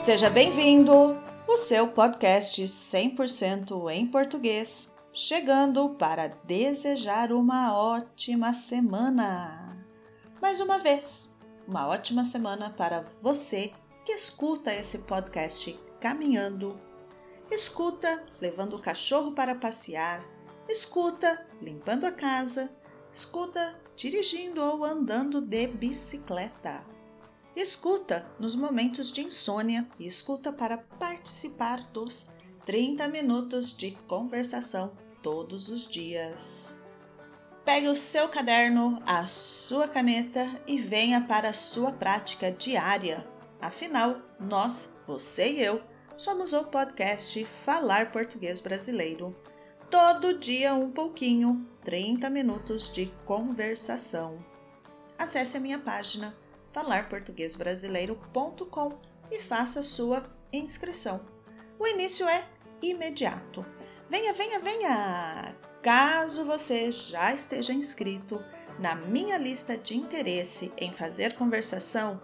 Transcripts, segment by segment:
Seja bem-vindo! O seu podcast 100% em português, chegando para desejar uma ótima semana. Mais uma vez, uma ótima semana para você que escuta esse podcast caminhando, escuta levando o cachorro para passear, escuta limpando a casa, escuta dirigindo ou andando de bicicleta. Escuta nos momentos de insônia e escuta para participar dos 30 minutos de conversação todos os dias. Pegue o seu caderno, a sua caneta e venha para a sua prática diária. Afinal, nós, você e eu, somos o podcast Falar Português Brasileiro. Todo dia um pouquinho, 30 minutos de conversação. Acesse a minha página falarportuguesbrasileiro.com e faça sua inscrição. O início é imediato. Venha, venha, venha! Caso você já esteja inscrito na minha lista de interesse em fazer conversação,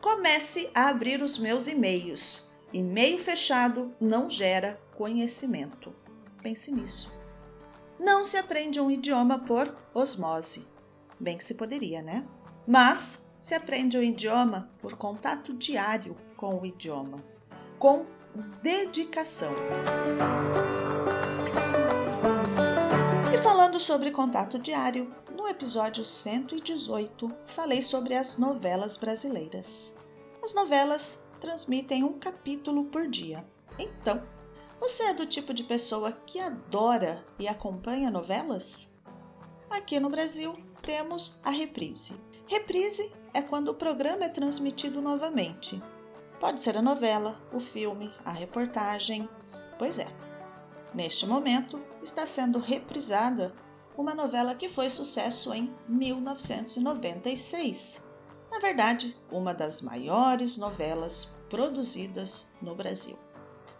comece a abrir os meus e-mails. E-mail fechado não gera conhecimento. Pense nisso. Não se aprende um idioma por osmose. Bem que se poderia, né? Mas se aprende o idioma por contato diário com o idioma, com dedicação. E falando sobre contato diário, no episódio 118 falei sobre as novelas brasileiras. As novelas transmitem um capítulo por dia. Então, você é do tipo de pessoa que adora e acompanha novelas? Aqui no Brasil temos a reprise. Reprise é quando o programa é transmitido novamente. Pode ser a novela, o filme, a reportagem. Pois é, neste momento está sendo reprisada uma novela que foi sucesso em 1996. Na verdade, uma das maiores novelas produzidas no Brasil.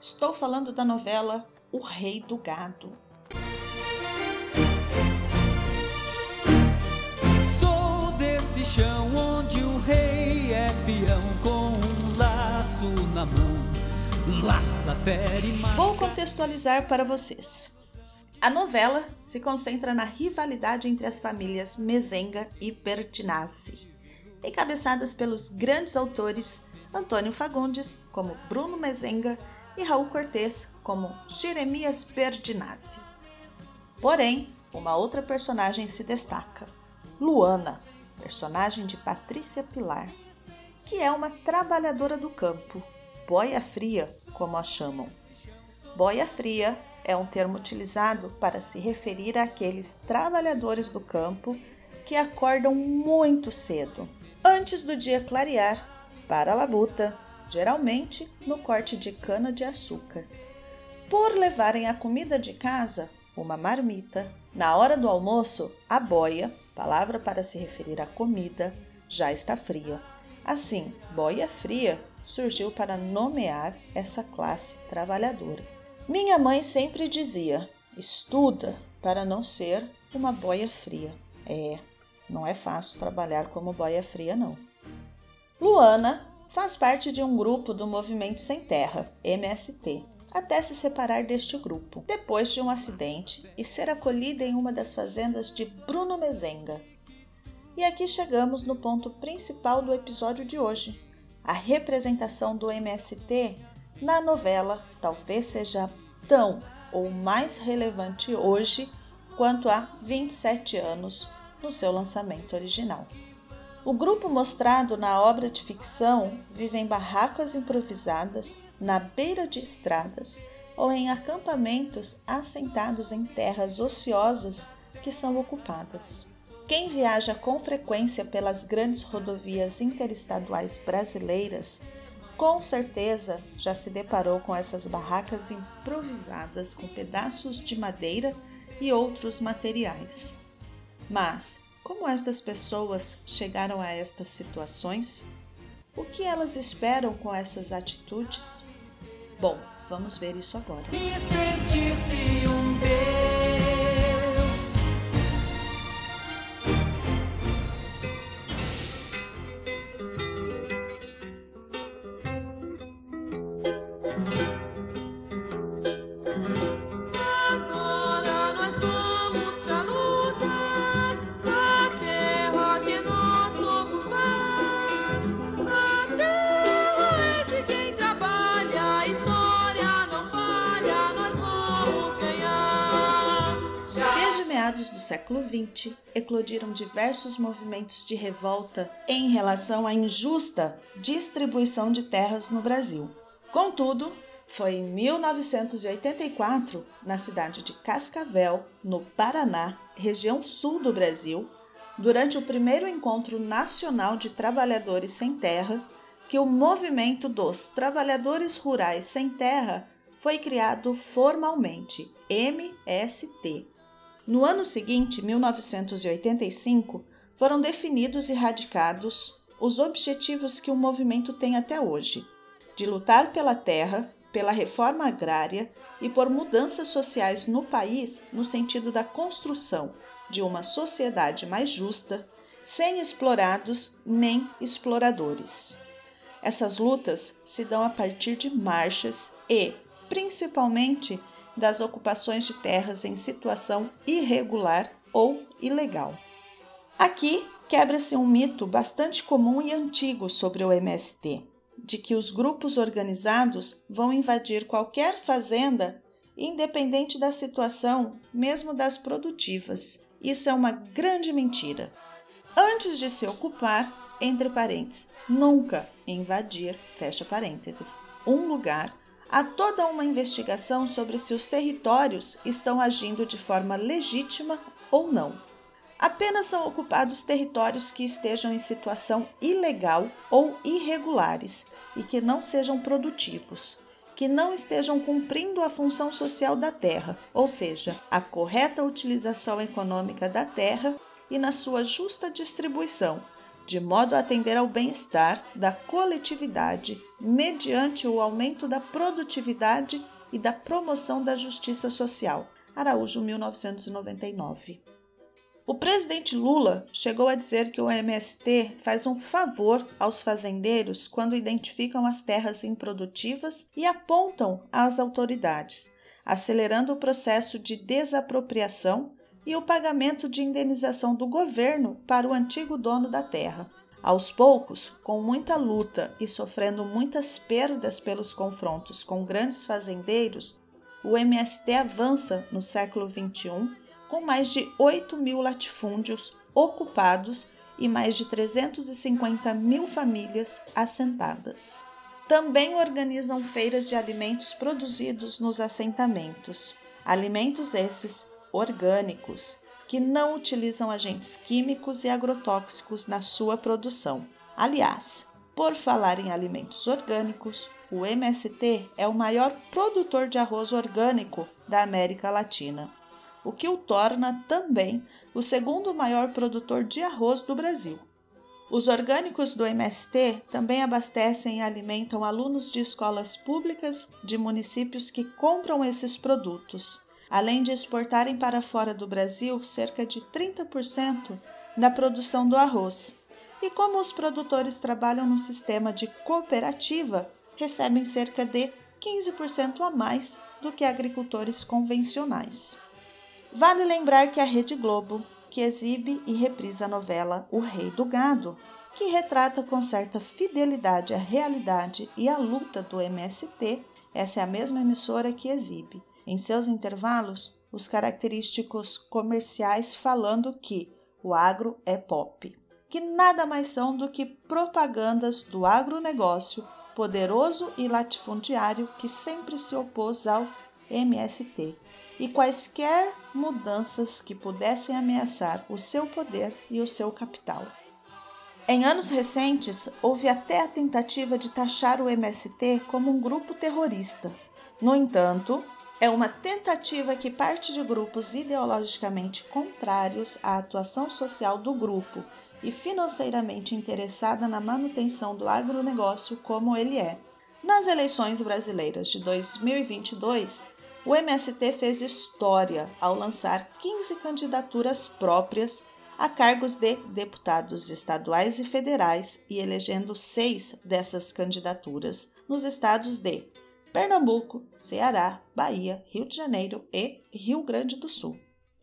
Estou falando da novela O Rei do Gado, chão laço na mão. Laça, fere, Vou contextualizar para vocês. A novela se concentra na rivalidade entre as famílias Mezenga e Bertinazzi, encabeçadas pelos grandes autores Antônio Fagundes, como Bruno Mezenga, e Raul Cortez, como Jeremias Bertinazzi. Porém, uma outra personagem se destaca, Luana, personagem de Patrícia Pilar, que é uma trabalhadora do campo, boia fria, como a chamam. Boia fria é um termo utilizado para se referir àqueles trabalhadores do campo que acordam muito cedo, antes do dia clarear, para a labuta, geralmente no corte de cana de açúcar. Por levarem a comida de casa, uma marmita, na hora do almoço, a boia palavra para se referir à comida, já está fria. Assim, boia fria surgiu para nomear essa classe trabalhadora. Minha mãe sempre dizia: estuda para não ser uma boia fria. É, não é fácil trabalhar como boia fria, não. Luana faz parte de um grupo do Movimento Sem Terra, MST, até se separar deste grupo, depois de um acidente e ser acolhida em uma das fazendas de Bruno Mezenga. E aqui chegamos no ponto principal do episódio de hoje. A representação do MST na novela talvez seja tão ou mais relevante hoje quanto há 27 anos no seu lançamento original. O grupo mostrado na obra de ficção vive em barracas improvisadas, na beira de estradas ou em acampamentos assentados em terras ociosas que são ocupadas. Quem viaja com frequência pelas grandes rodovias interestaduais brasileiras, com certeza já se deparou com essas barracas improvisadas com pedaços de madeira e outros materiais. Mas como estas pessoas chegaram a estas situações? O que elas esperam com essas atitudes? Bom, vamos ver isso agora. Século XX, eclodiram diversos movimentos de revolta em relação à injusta distribuição de terras no Brasil. Contudo, foi em 1984, na cidade de Cascavel, no Paraná, região sul do Brasil, durante o primeiro encontro nacional de trabalhadores sem terra, que o movimento dos trabalhadores rurais sem terra foi criado formalmente, MST. No ano seguinte, 1985, foram definidos e radicados os objetivos que o movimento tem até hoje: de lutar pela terra, pela reforma agrária e por mudanças sociais no país no sentido da construção de uma sociedade mais justa, sem explorados nem exploradores. Essas lutas se dão a partir de marchas e, principalmente, das ocupações de terras em situação irregular ou ilegal. Aqui quebra-se um mito bastante comum e antigo sobre o MST, de que os grupos organizados vão invadir qualquer fazenda, independente da situação, mesmo das produtivas. Isso é uma grande mentira. Antes de se ocupar, entre parênteses, nunca invadir, fecha parênteses, um lugar, há toda uma investigação sobre se os territórios estão agindo de forma legítima ou não. Apenas são ocupados territórios que estejam em situação ilegal ou irregulares e que não sejam produtivos, que não estejam cumprindo a função social da terra, ou seja, a correta utilização econômica da terra e na sua justa distribuição, de modo a atender ao bem-estar da coletividade mediante o aumento da produtividade e da promoção da justiça social. Araújo, 1999. O presidente Lula chegou a dizer que o MST faz um favor aos fazendeiros quando identificam as terras improdutivas e apontam às autoridades, acelerando o processo de desapropriação e o pagamento de indenização do governo para o antigo dono da terra. Aos poucos, com muita luta e sofrendo muitas perdas pelos confrontos com grandes fazendeiros, o MST avança no século XXI com mais de 8 mil latifúndios ocupados e mais de 350 mil famílias assentadas. Também organizam feiras de alimentos produzidos nos assentamentos. Alimentos esses orgânicos, que não utilizam agentes químicos e agrotóxicos na sua produção. Aliás, por falar em alimentos orgânicos, o MST é o maior produtor de arroz orgânico da América Latina, o que o torna também o segundo maior produtor de arroz do Brasil. Os orgânicos do MST também abastecem e alimentam alunos de escolas públicas de municípios que compram esses produtos além de exportarem para fora do Brasil cerca de 30% da produção do arroz. E como os produtores trabalham no sistema de cooperativa, recebem cerca de 15% a mais do que agricultores convencionais. Vale lembrar que a Rede Globo, que exibe e reprisa a novela O Rei do Gado, que retrata com certa fidelidade a realidade e a luta do MST, essa é a mesma emissora que exibe em seus intervalos os característicos comerciais falando que o agro é pop, que nada mais são do que propagandas do agronegócio poderoso e latifundiário que sempre se opôs ao MST e quaisquer mudanças que pudessem ameaçar o seu poder e o seu capital. Em anos recentes, houve até a tentativa de taxar o MST como um grupo terrorista. No entanto, é uma tentativa que parte de grupos ideologicamente contrários à atuação social do grupo e financeiramente interessada na manutenção do agronegócio como ele é. Nas eleições brasileiras de 2022, o MST fez história ao lançar 15 candidaturas próprias a cargos de deputados estaduais e federais e elegendo seis dessas candidaturas nos estados de Pernambuco, Ceará, Bahia, Rio de Janeiro e Rio Grande do Sul.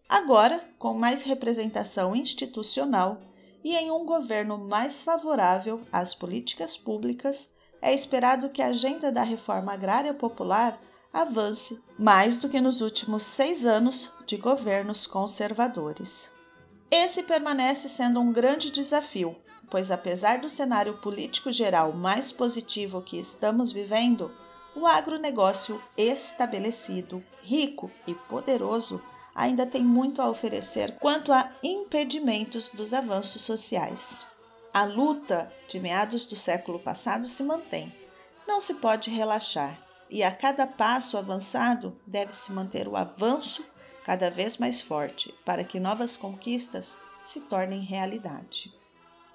Agora, com mais representação institucional e em um governo mais favorável às políticas públicas, é esperado que a agenda da reforma agrária popular avance mais do que nos últimos seis anos de governos conservadores. Esse permanece sendo um grande desafio, pois, apesar do cenário político geral mais positivo que estamos vivendo, o agronegócio estabelecido, rico e poderoso ainda tem muito a oferecer quanto a impedimentos dos avanços sociais. A luta de meados do século passado se mantém. Não se pode relaxar, e a cada passo avançado deve-se manter o avanço cada vez mais forte para que novas conquistas se tornem realidade.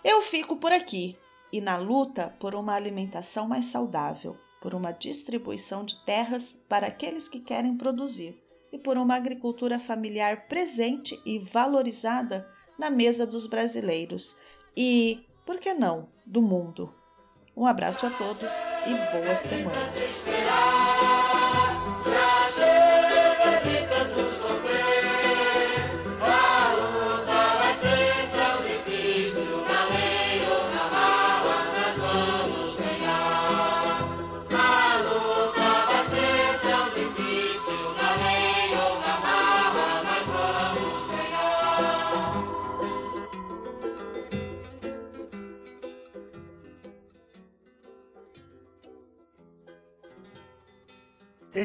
Eu fico por aqui e na luta por uma alimentação mais saudável, por uma distribuição de terras para aqueles que querem produzir e por uma agricultura familiar presente e valorizada na mesa dos brasileiros e, por que não, do mundo. Um abraço a todos e boa semana.